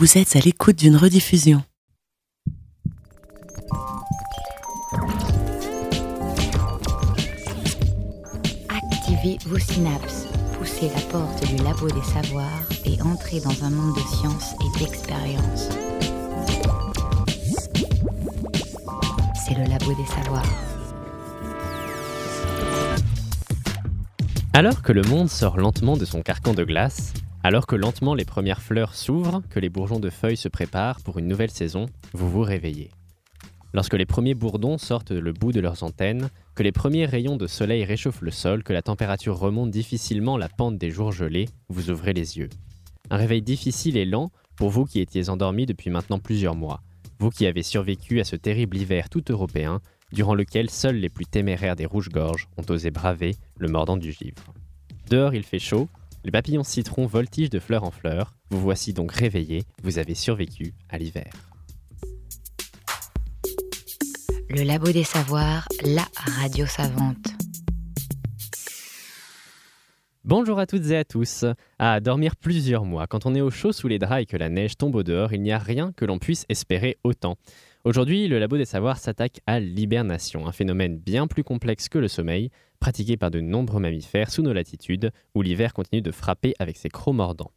Vous êtes à l'écoute d'une rediffusion. Activez vos synapses, poussez la porte du labo des savoirs et entrez dans un monde de science et d'expérience. C'est le labo des savoirs. Alors que le monde sort lentement de son carcan de glace, alors que lentement les premières fleurs s'ouvrent, que les bourgeons de feuilles se préparent pour une nouvelle saison, vous vous réveillez. Lorsque les premiers bourdons sortent le bout de leurs antennes, que les premiers rayons de soleil réchauffent le sol, que la température remonte difficilement la pente des jours gelés, vous ouvrez les yeux. Un réveil difficile et lent pour vous qui étiez endormis depuis maintenant plusieurs mois, vous qui avez survécu à ce terrible hiver tout européen, durant lequel seuls les plus téméraires des rouges-gorges ont osé braver le mordant du givre. Dehors il fait chaud, les papillons citron voltigent de fleur en fleur, vous voici donc réveillés, vous avez survécu à l'hiver. Le labo des savoirs, la radio savante. Bonjour à toutes et à tous. À dormir plusieurs mois, quand on est au chaud sous les draps et que la neige tombe au dehors, il n'y a rien que l'on puisse espérer autant. Aujourd'hui, le Labo des Savoirs s'attaque à l'hibernation, un phénomène bien plus complexe que le sommeil, pratiqué par de nombreux mammifères sous nos latitudes, où l'hiver continue de frapper avec ses crocs mordants.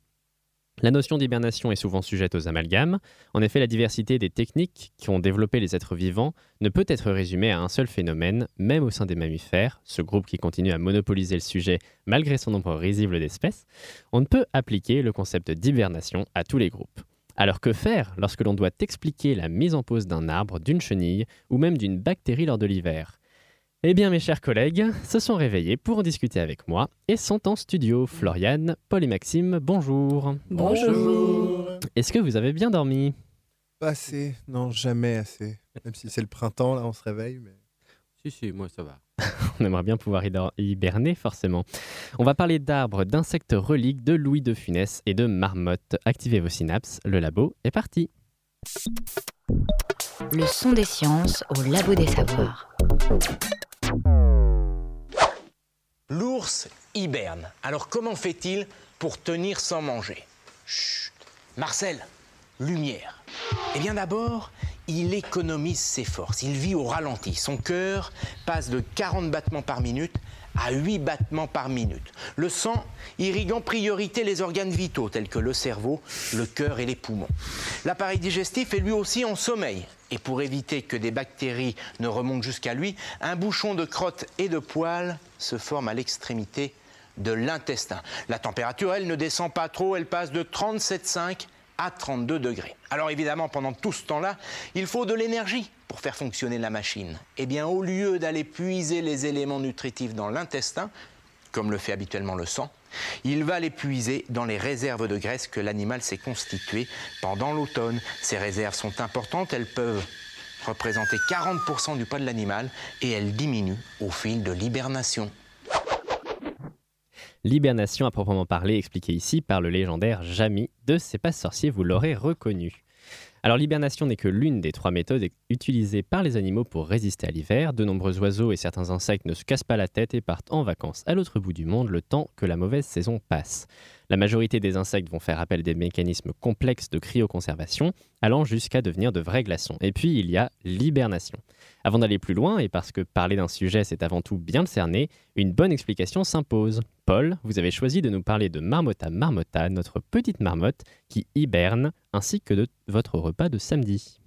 La notion d'hibernation est souvent sujette aux amalgames. En effet, la diversité des techniques qui ont développé les êtres vivants ne peut être résumée à un seul phénomène, même au sein des mammifères, ce groupe qui continue à monopoliser le sujet malgré son nombre risible d'espèces. On ne peut appliquer le concept d'hibernation à tous les groupes. Alors que faire lorsque l'on doit expliquer la mise en pause d'un arbre, d'une chenille ou même d'une bactérie lors de l'hiver? Eh bien mes chers collègues, se sont réveillés pour en discuter avec moi et sont en studio. Floriane, Paul et Maxime, bonjour. Bonjour. Est-ce que vous avez bien dormi? Pas assez, non, jamais assez. Même si c'est le printemps, là, on se réveille. Mais... Si, si, moi ça va. On aimerait bien pouvoir hiberner, forcément. On va parler d'arbres, d'insectes reliques, de Louis de Funès et de marmottes. Activez vos synapses, le labo est parti. Le son des sciences au labo des savoirs. L'ours hiberne. Alors comment fait-il pour tenir sans manger? Chut Marcel, lumière. Eh bien d'abord, il économise ses forces. Il vit au ralenti. Son cœur passe de 40 battements par minute à 8 battements par minute. Le sang irrigue en priorité les organes vitaux tels que le cerveau, le cœur et les poumons. L'appareil digestif est lui aussi en sommeil. Et pour éviter que des bactéries ne remontent jusqu'à lui, un bouchon de crotte et de poils se forme à l'extrémité de l'intestin. La température, elle, ne descend pas trop, elle passe de 37,5 à 32 degrés. Alors évidemment, pendant tout ce temps-là, il faut de l'énergie pour faire fonctionner la machine. Eh bien, au lieu d'aller puiser les éléments nutritifs dans l'intestin, comme le fait habituellement le sang, il va les puiser dans les réserves de graisse que l'animal s'est constituées pendant l'automne. Ces réserves sont importantes, elles peuvent représenter 40% du poids de l'animal et elles diminuent au fil de l'hibernation. L'hibernation à proprement parler expliquée ici par le légendaire Jamy de C'est pas sorcier, vous l'aurez reconnu. Alors l'hibernation n'est que l'une des trois méthodes utilisées par les animaux pour résister à l'hiver. De nombreux oiseaux et certains insectes ne se cassent pas la tête et partent en vacances à l'autre bout du monde le temps que la mauvaise saison passe. La majorité des insectes vont faire appel à des mécanismes complexes de cryoconservation, allant jusqu'à devenir de vrais glaçons. Et puis il y a l'hibernation. Avant d'aller plus loin, et parce que parler d'un sujet c'est avant tout bien le cerner, une bonne explication s'impose. Paul, vous avez choisi de nous parler de Marmotta Marmotta, notre petite marmotte qui hiberne, ainsi que de votre repas de samedi.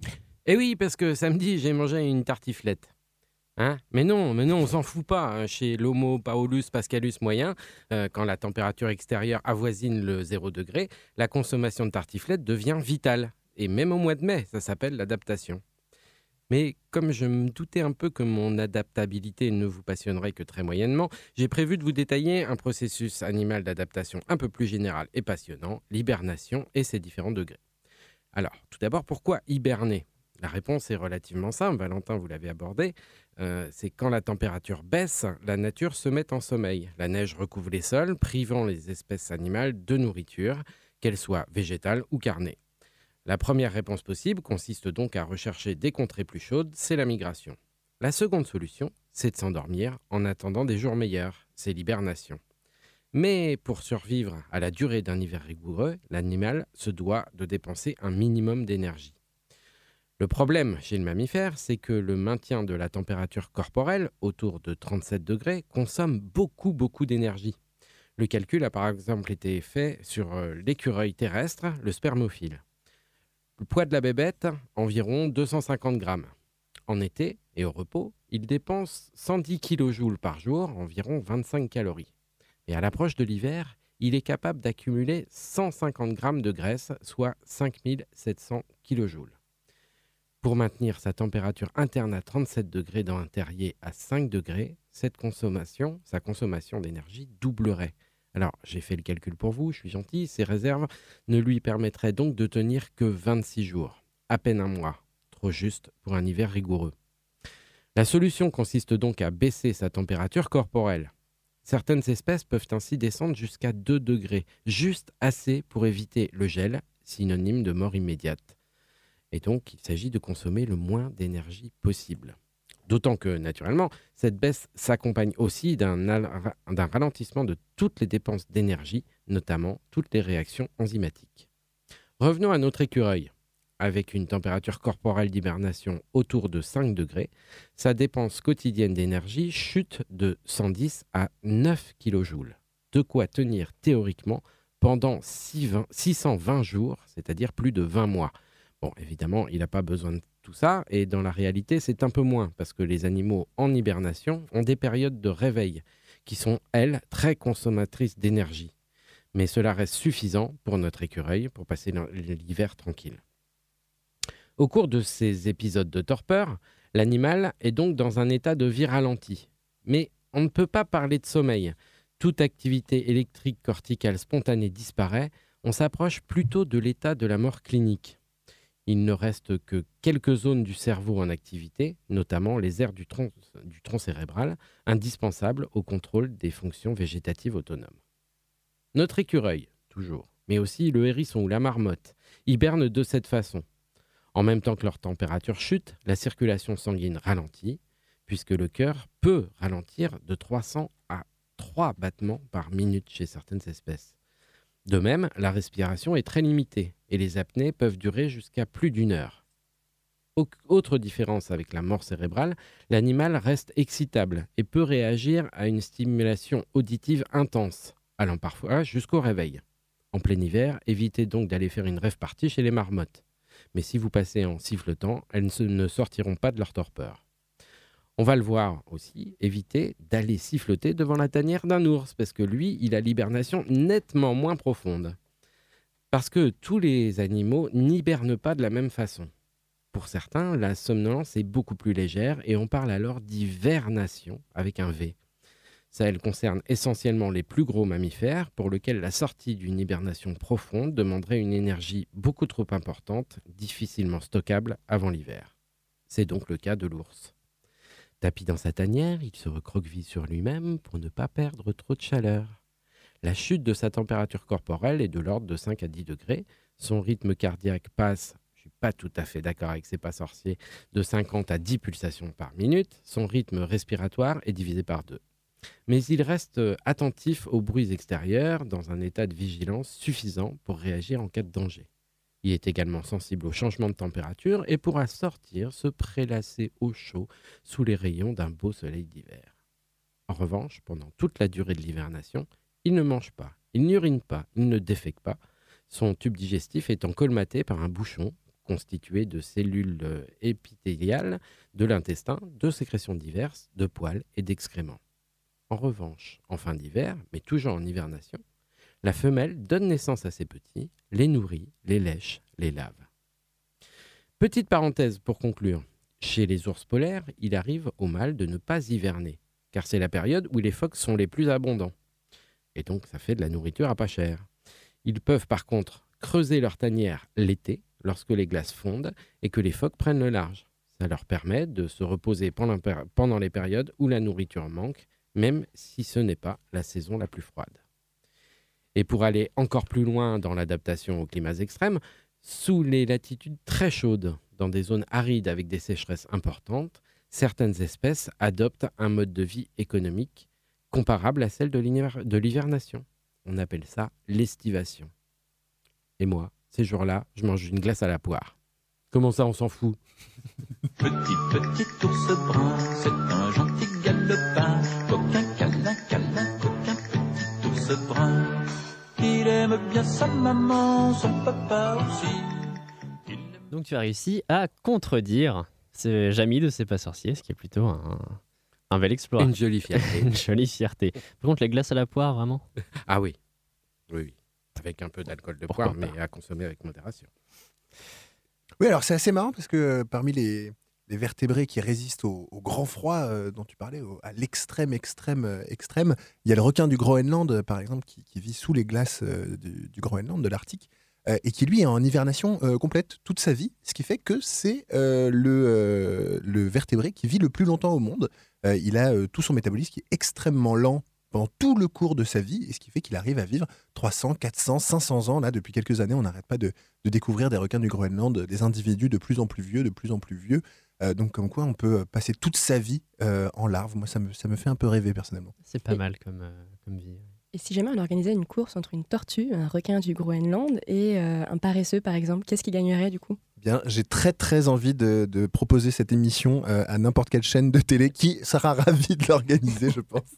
Eh oui, parce que samedi, j'ai mangé une tartiflette. Hein mais non, mais non, on s'en fout pas. hein. Chez l'Homo paulus pascalus moyen, euh, quand la température extérieure avoisine le 0 degré, la consommation de tartiflette devient vitale. Et même au mois de mai, ça s'appelle l'adaptation. Mais comme je me doutais un peu que mon adaptabilité ne vous passionnerait que très moyennement, j'ai prévu de vous détailler un processus animal d'adaptation un peu plus général et passionnant, l'hibernation et ses différents degrés. Alors, tout d'abord, pourquoi hiberner? La réponse est relativement simple, Valentin, vous l'avez abordé. Euh, c'est quand la température baisse, la nature se met en sommeil. La neige recouvre les sols, privant les espèces animales de nourriture, qu'elles soient végétales ou carnées. La première réponse possible consiste donc à rechercher des contrées plus chaudes, c'est la migration. La seconde solution, c'est de s'endormir en attendant des jours meilleurs, c'est l'hibernation. Mais pour survivre à la durée d'un hiver rigoureux, l'animal se doit de dépenser un minimum d'énergie. Le problème chez le mammifère, c'est que le maintien de la température corporelle autour de 37 degrés consomme beaucoup beaucoup d'énergie. Le calcul a par exemple été fait sur euh, l'écureuil terrestre, le spermophile. Le poids de la bébête, environ 250 grammes. En été et au repos, il dépense 110 kJ par jour, environ 25 calories. Et à l'approche de l'hiver, il est capable d'accumuler 150 grammes de graisse, soit 5700 kJ. Pour maintenir sa température interne à 37 degrés dans un terrier à 5 degrés, cette consommation, sa consommation d'énergie doublerait. Alors, j'ai fait le calcul pour vous, je suis gentil, ces réserves ne lui permettraient donc de tenir que 26 jours, à peine un mois, trop juste pour un hiver rigoureux. La solution consiste donc à baisser sa température corporelle. Certaines espèces peuvent ainsi descendre jusqu'à 2 degrés, juste assez pour éviter le gel, synonyme de mort immédiate. Et donc, il s'agit de consommer le moins d'énergie possible. D'autant que, naturellement, cette baisse s'accompagne aussi d'un ralentissement de toutes les dépenses d'énergie, notamment toutes les réactions enzymatiques. Revenons à notre écureuil. Avec une température corporelle d'hibernation autour de 5 degrés, sa dépense quotidienne d'énergie chute de 110 à 9 kJ. De quoi tenir théoriquement pendant 620 jours, c'est-à-dire plus de 20 mois. Évidemment, il n'a pas besoin de tout ça, et dans la réalité, c'est un peu moins, parce que les animaux en hibernation ont des périodes de réveil, qui sont, elles, très consommatrices d'énergie. Mais cela reste suffisant pour notre écureuil pour passer l'hiver tranquille. Au cours de ces épisodes de torpeur, l'animal est donc dans un état de vie ralenti. Mais on ne peut pas parler de sommeil. Toute activité électrique corticale spontanée disparaît, on s'approche plutôt de l'état de la mort clinique il ne reste que quelques zones du cerveau en activité, notamment les aires du tronc, cérébral, indispensables au contrôle des fonctions végétatives autonomes. Notre écureuil, toujours, mais aussi le hérisson ou la marmotte, hibernent de cette façon. En même temps que leur température chute, la circulation sanguine ralentit, puisque le cœur peut ralentir de 300 à 3 battements par minute chez certaines espèces. De même, la respiration est très limitée et les apnées peuvent durer jusqu'à plus d'une heure. Autre différence avec la mort cérébrale, l'animal reste excitable et peut réagir à une stimulation auditive intense, allant parfois jusqu'au réveil. En plein hiver, évitez donc d'aller faire une rêve partie chez les marmottes. Mais si vous passez en siffletant, elles ne sortiront pas de leur torpeur. On va le voir aussi, éviter d'aller siffloter devant la tanière d'un ours, parce que lui, il a l'hibernation nettement moins profonde. Parce que tous les animaux n'hibernent pas de la même façon. Pour certains, la somnolence est beaucoup plus légère et on parle alors d'hivernation avec un V. Ça, elle concerne essentiellement les plus gros mammifères pour lesquels la sortie d'une hibernation profonde demanderait une énergie beaucoup trop importante, difficilement stockable avant l'hiver. C'est donc le cas de l'ours. Tapis dans sa tanière, il se recroqueville sur lui-même pour ne pas perdre trop de chaleur. La chute de sa température corporelle est de l'ordre de 5 à 10 degrés. Son rythme cardiaque passe, je suis pas tout à fait d'accord avec ces pas sorciers, de 50 à 10 pulsations par minute. Son rythme respiratoire est divisé par deux. Mais il reste attentif aux bruits extérieurs dans un état de vigilance suffisant pour réagir en cas de danger. Il est également sensible au changement de température et pourra sortir se prélasser au chaud sous les rayons d'un beau soleil d'hiver. En revanche, pendant toute la durée de l'hivernation, il ne mange pas, il n'urine pas, il ne défèque pas, son tube digestif étant colmaté par un bouchon constitué de cellules euh, épithéliales de l'intestin, de sécrétions diverses, de poils et d'excréments. En revanche, en fin d'hiver, mais toujours en hivernation, la femelle donne naissance à ses petits, les nourrit, les lèche, les lave. Petite parenthèse pour conclure. Chez les ours polaires, il arrive au mâle de ne pas hiverner, car c'est la période où les phoques sont les plus abondants. Et donc ça fait de la nourriture à pas cher. Ils peuvent par contre creuser leur tanière l'été, lorsque les glaces fondent et que les phoques prennent le large. Ça leur permet de se reposer pendant les périodes où la nourriture manque, même si ce n'est pas la saison la plus froide. Et pour aller encore plus loin dans l'adaptation aux climats extrêmes, sous les latitudes très chaudes, dans des zones arides avec des sécheresses importantes, certaines espèces adoptent un mode de vie économique comparable à celle de l'hiver- de l'hivernation. On appelle ça l'estivation. Et moi, ces jours-là, je mange une glace à la poire. Comment ça, on s'en fout? Petit, petit ours brun, c'est un gentil galopin. Coquin, câlin, câlin, coquin, petit ours brun. Aime bien sa maman, son papa aussi. Donc tu as réussi à contredire ce Jamy de C'est pas sorcier, ce qui est plutôt un, un bel exploit. Une jolie fierté. Une jolie fierté. Par contre, les glaces à la poire, vraiment? Ah oui. Oui, oui. Avec un peu d'alcool de Pourquoi poire, pas? mais à consommer avec modération. Oui, alors c'est assez marrant parce que euh, parmi les, les vertébrés qui résistent au, grand froid euh, dont tu parlais, à l'extrême, extrême, euh, extrême, il y a le requin du Groenland, euh, par exemple, qui, vit sous les glaces du, Groenland, de l'Arctique, et qui lui est en hivernation complète toute sa vie, ce qui fait que c'est le, le vertébré qui vit le plus longtemps au monde. Il a tout son métabolisme qui est extrêmement lent pendant tout le cours de sa vie, et ce qui fait qu'il arrive à vivre 300, 400, 500 ans. Là, depuis quelques années, on n'arrête pas de, de découvrir des requins du Groenland, des individus de plus en plus vieux, de plus en plus vieux. Euh, donc, comme quoi, on peut passer toute sa vie euh, en larve. Moi, ça me, ça me fait un peu rêver, personnellement. C'est pas Et- mal comme, euh, comme vie. Et si jamais on organisait une course entre une tortue, un requin du Groenland et euh, un paresseux, par exemple, qu'est-ce qui gagnerait du coup? Bien, j'ai très, très envie de, de proposer cette émission euh, à n'importe quelle chaîne de télé qui sera ravie de l'organiser, je pense.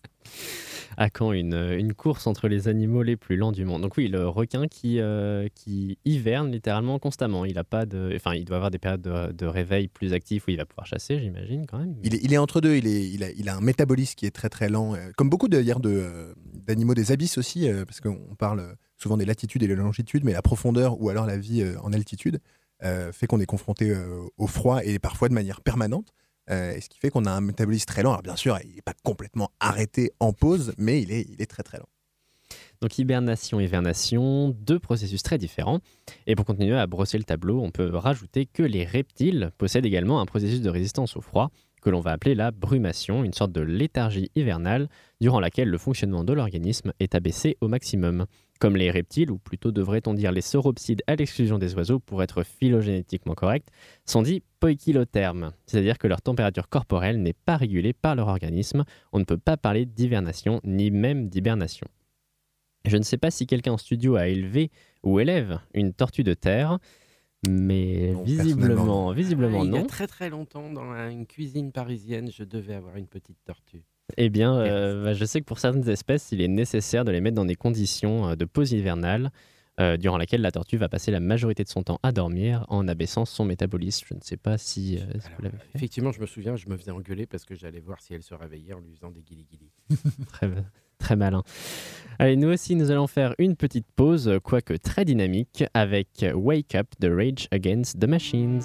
À quand une, une course entre les animaux les plus lents du monde Donc oui, le requin qui, euh, qui hiverne littéralement constamment. Il a pas de, enfin, il doit avoir des périodes de, de réveil plus actifs où il va pouvoir chasser, j'imagine quand même. Il est, il est entre deux, il, est, il, a, il a un métabolisme qui est très très lent, euh, comme beaucoup d'ailleurs euh, d'animaux des abysses aussi, euh, parce qu'on parle souvent des latitudes et des longitudes, mais la profondeur ou alors la vie euh, en altitude euh, fait qu'on est confronté euh, au froid et parfois de manière permanente, euh, et ce qui fait qu'on a un métabolisme très lent. Alors bien sûr, il n'est pas complètement arrêté en pause, mais il est, très très lent. Donc hibernation, hivernation, deux processus très différents. Et pour continuer à brosser le tableau, on peut rajouter que les reptiles possèdent également un processus de résistance au froid que l'on va appeler la brumation, une sorte de léthargie hivernale durant laquelle le fonctionnement de l'organisme est abaissé au maximum. Comme les reptiles, ou plutôt devrait-on dire les sauropsides à l'exclusion des oiseaux pour être phylogénétiquement correct, sont dits poikilothermes, c'est-à-dire que leur température corporelle n'est pas régulée par leur organisme. On ne peut pas parler d'hivernation ni même d'hibernation. Je ne sais pas si quelqu'un en studio a élevé ou élève une tortue de terre, mais Non, visiblement, visiblement Ah, il y a non. très très longtemps, dans la- une cuisine parisienne, je devais avoir une petite tortue. Eh bien, euh, bah, je sais que pour certaines espèces, il est nécessaire de les mettre dans des conditions euh, de pause hivernale, euh, durant laquelle la tortue va passer la majorité de son temps à dormir en abaissant son métabolisme. Je ne sais pas si, euh, si Alors, vous l'avez fait? Effectivement, je me souviens, je me faisais engueuler parce que j'allais voir si elle se réveillait en lui faisant des guili-guili. Très, très malin. Allez, nous aussi, nous allons faire une petite pause, quoique très dynamique, avec Wake Up the Rage Against the Machines.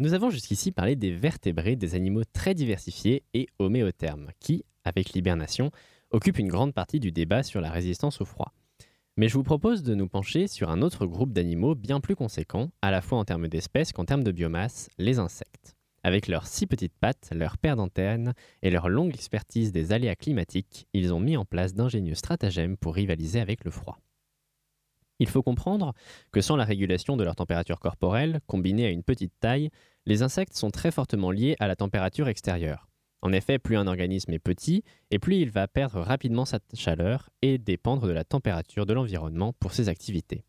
Nous avons jusqu'ici parlé des vertébrés, des animaux très diversifiés et homéothermes, qui, avec l'hibernation, occupent une grande partie du débat sur la résistance au froid. Mais je vous propose de nous pencher sur un autre groupe d'animaux bien plus conséquent, à la fois en termes d'espèces qu'en termes de biomasse, les insectes. Avec leurs six petites pattes, leur paire d'antennes et leur longue expertise des aléas climatiques, ils ont mis en place d'ingénieux stratagèmes pour rivaliser avec le froid. Il faut comprendre que sans la régulation de leur température corporelle, combinée à une petite taille, les insectes sont très fortement liés à la température extérieure. En effet, plus un organisme est petit, et plus il va perdre rapidement sa chaleur et dépendre de la température de l'environnement pour ses activités.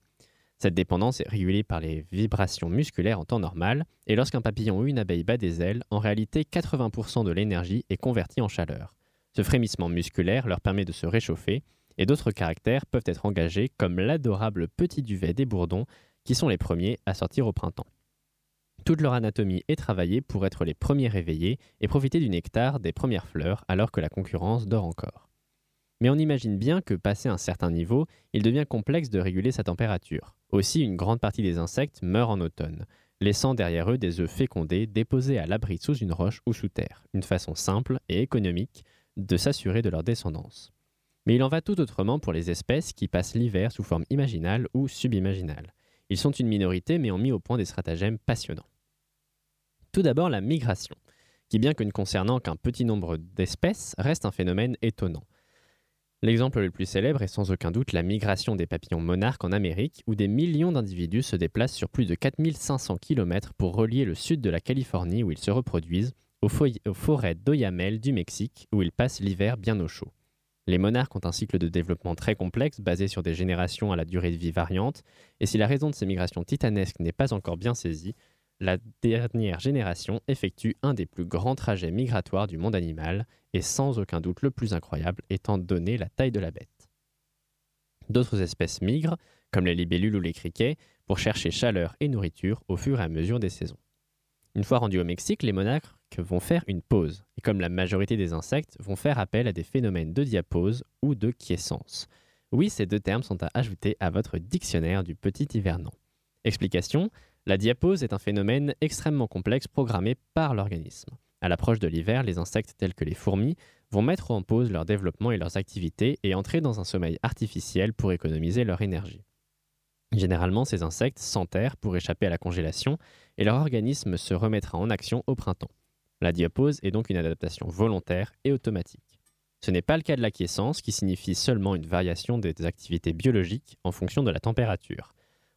Cette dépendance est régulée par les vibrations musculaires en temps normal, et lorsqu'un papillon ou une abeille bat des ailes, en réalité 80% de l'énergie est convertie en chaleur. Ce frémissement musculaire leur permet de se réchauffer, et d'autres caractères peuvent être engagés comme l'adorable petit duvet des bourdons, qui sont les premiers à sortir au printemps. Toute leur anatomie est travaillée pour être les premiers réveillés et profiter du nectar des premières fleurs alors que la concurrence dort encore. Mais on imagine bien que, passé un certain niveau, il devient complexe de réguler sa température. Aussi, une grande partie des insectes meurent en automne, laissant derrière eux des œufs fécondés déposés à l'abri sous une roche ou sous terre, une façon simple et économique de s'assurer de leur descendance. Mais il en va tout autrement pour les espèces qui passent l'hiver sous forme imaginale ou subimaginale. Ils sont une minorité mais ont mis au point des stratagèmes passionnants. Tout d'abord la migration, qui bien que ne concernant qu'un petit nombre d'espèces, reste un phénomène étonnant. L'exemple le plus célèbre est sans aucun doute la migration des papillons monarques en Amérique, où des millions d'individus se déplacent sur plus de 4500 km pour relier le sud de la Californie où ils se reproduisent, aux, aux forêts d'Oyamel du Mexique, où ils passent l'hiver bien au chaud. Les monarques ont un cycle de développement très complexe basé sur des générations à la durée de vie variante, et si la raison de ces migrations titanesques n'est pas encore bien saisie, la dernière génération effectue un des plus grands trajets migratoires du monde animal, et sans aucun doute le plus incroyable étant donné la taille de la bête. D'autres espèces migrent, comme les libellules ou les criquets, pour chercher chaleur et nourriture au fur et à mesure des saisons. Une fois rendus au Mexique, les monarques vont faire une pause, et comme la majorité des insectes, vont faire appel à des phénomènes de diapause ou de quiescence. Oui, ces deux termes sont à ajouter à votre dictionnaire du petit hivernant. Explication la diapause est un phénomène extrêmement complexe programmé par l'organisme. À l'approche de l'hiver, les insectes tels que les fourmis vont mettre en pause leur développement et leurs activités et entrer dans un sommeil artificiel pour économiser leur énergie. Généralement, ces insectes s'enterrent pour échapper à la congélation et leur organisme se remettra en action au printemps. La diapause est donc une adaptation volontaire et automatique. Ce n'est pas le cas de l'acquiescence qui signifie seulement une variation des activités biologiques en fonction de la température.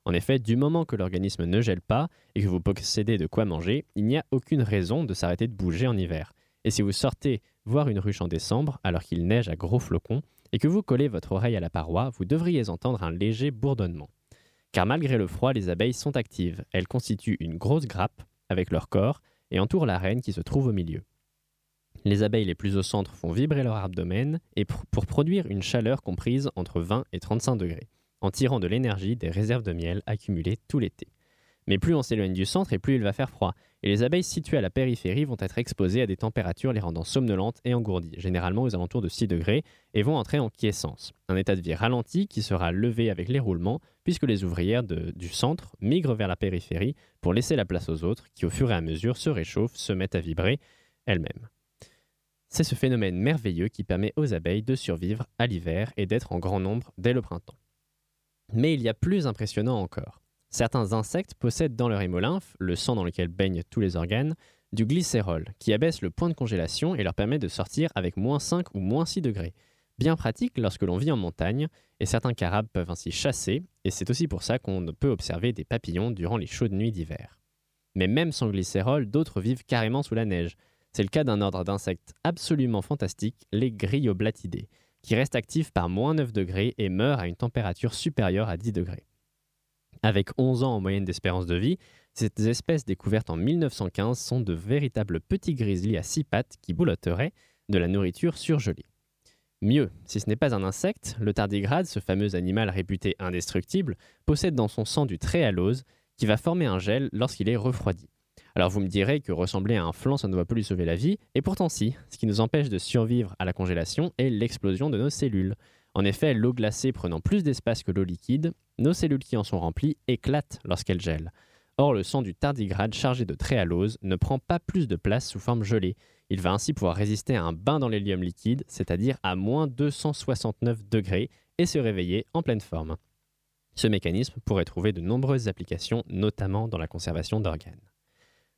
En effet, du moment que l'organisme ne gèle pas et que vous possédez de quoi manger, il n'y a aucune raison de s'arrêter de bouger en hiver. Et si vous sortez voir une ruche en décembre alors qu'il neige à gros flocons et que vous collez votre oreille à la paroi, vous devriez entendre un léger bourdonnement. Car malgré le froid, les abeilles sont actives. Elles constituent une grosse grappe avec leur corps et entourent la reine qui se trouve au milieu. Les abeilles les plus au centre font vibrer leur abdomen et pour produire une chaleur comprise entre 20 et 35 degrés en tirant de l'énergie des réserves de miel accumulées tout l'été. Mais plus on s'éloigne du centre et plus il va faire froid, et les abeilles situées à la périphérie vont être exposées à des températures les rendant somnolentes et engourdies, généralement aux alentours de 6 degrés, et vont entrer en quiescence, un état de vie ralenti qui sera levé avec les roulements, puisque les ouvrières du centre migrent vers la périphérie pour laisser la place aux autres, qui au fur et à mesure se réchauffent, se mettent à vibrer elles-mêmes. C'est ce phénomène merveilleux qui permet aux abeilles de survivre à l'hiver et d'être en grand nombre dès le printemps. Mais il y a plus impressionnant encore. Certains insectes possèdent dans leur hémolymphe, le sang dans lequel baignent tous les organes, du glycérol, qui abaisse le point de congélation et leur permet de sortir avec moins 5 ou moins 6 degrés. Bien pratique lorsque l'on vit en montagne, et certains carabes peuvent ainsi chasser, et c'est aussi pour ça qu'on peut observer des papillons durant les chaudes nuits d'hiver. Mais même sans glycérol, d'autres vivent carrément sous la neige. C'est le cas d'un ordre d'insectes absolument fantastique, les gryoblatidés, qui reste actif par moins 9 degrés et meurt à une température supérieure à 10 degrés. Avec 11 ans en moyenne d'espérance de vie, ces espèces découvertes en 1915 sont de véritables petits grizzlies à six pattes qui boulotteraient de la nourriture surgelée. Mieux, si ce n'est pas un insecte, le tardigrade, ce fameux animal réputé indestructible, possède dans son sang du tréhalose qui va former un gel lorsqu'il est refroidi. Alors vous me direz que ressembler à un flanc, ça ne doit pas lui sauver la vie, et pourtant si, ce qui nous empêche de survivre à la congélation est l'explosion de nos cellules. En effet, l'eau glacée prenant plus d'espace que l'eau liquide, nos cellules qui en sont remplies éclatent lorsqu'elles gèlent. Or, le sang du tardigrade chargé de tréhalose ne prend pas plus de place sous forme gelée. Il va ainsi pouvoir résister à un bain dans l'hélium liquide, c'est-à-dire à moins 269 degrés, et se réveiller en pleine forme. Ce mécanisme pourrait trouver de nombreuses applications, notamment dans la conservation d'organes.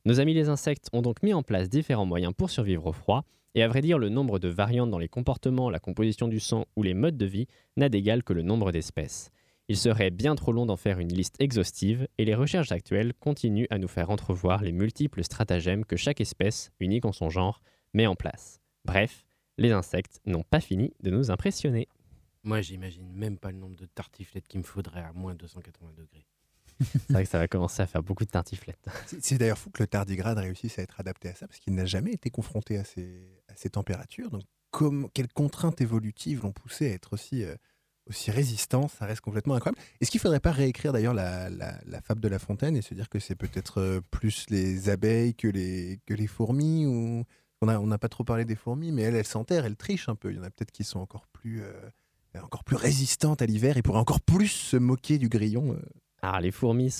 Nos amis les insectes ont donc mis en place différents moyens pour survivre au froid, et à vrai dire, le nombre de variantes dans les comportements, la composition du sang ou les modes de vie n'a d'égal que le nombre d'espèces. Il serait bien trop long d'en faire une liste exhaustive, et les recherches actuelles continuent à nous faire entrevoir les multiples stratagèmes que chaque espèce, unique en son genre, met en place. Bref, les insectes n'ont pas fini de nous impressionner. Moi, j'imagine même pas le nombre de tartiflettes qu'il me faudrait à moins 280 degrés. C'est vrai que ça va commencer à faire beaucoup de tartiflettes. C'est- d'ailleurs fou que le tardigrade réussisse à être adapté à ça, parce qu'il n'a jamais été confronté à ces, températures. Donc, comme, quelles contraintes évolutives l'ont poussé à être aussi, euh, résistant? Ça reste complètement incroyable. Est-ce qu'il ne faudrait pas réécrire d'ailleurs la, fable de La Fontaine et se dire que c'est peut-être euh, plus les abeilles que les, fourmis ou... On n'a pas trop parlé des fourmis, mais elles, elles s'enterrent, elles trichent un peu. Il y en a peut-être qui sont encore plus, euh, encore plus résistantes à l'hiver et pourraient encore plus se moquer du grillon. Alors, les fourmis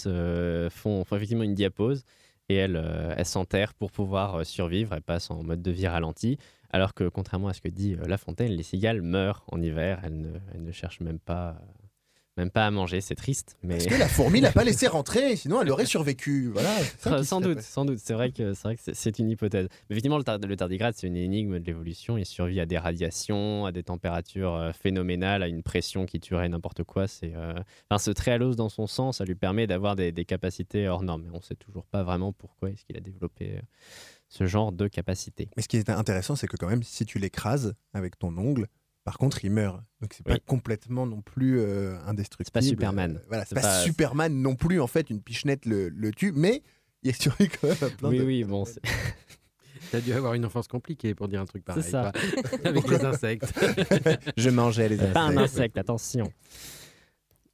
font, effectivement une diapause et elles, euh, elles s'enterrent pour pouvoir euh, survivre. Elles passent en mode de vie ralenti. Alors que, contrairement à ce que dit euh, La Fontaine, les cigales meurent en hiver. Elles ne, elles ne cherchent même pas, même pas à manger. C'est triste, mais Parce que la fourmi l'a pas laissé rentrer, sinon elle aurait survécu. Voilà. ça sans doute, sans doute. C'est vrai que c'est une hypothèse. Mais effectivement, le, tar- le tardigrade, c'est une énigme de l'évolution. Il survit à des radiations, à des températures euh, phénoménales, à une pression qui tuerait n'importe quoi. C'est, euh, enfin, ce tréhalose dans son sang, ça lui permet d'avoir des, des capacités hors normes. Mais on ne sait toujours pas vraiment pourquoi est-ce qu'il a développé euh, ce genre de capacité. Mais ce qui est intéressant, c'est que quand même, si tu l'écrases avec ton ongle, par contre, il meurt. Donc c'est pas Oui. complètement non plus euh, indestructible. C'est pas Superman. Euh, voilà, c'est C'est pas, pas- Superman non plus. En fait, une pichenette le, le tue, mais il survit quand même à plein Oui, de. oui, bon, c'est- T'as dû avoir une enfance compliquée pour dire un truc pareil. ça. quoi. Avec les insectes. Je mangeais les pas un insectes. insecte, attention.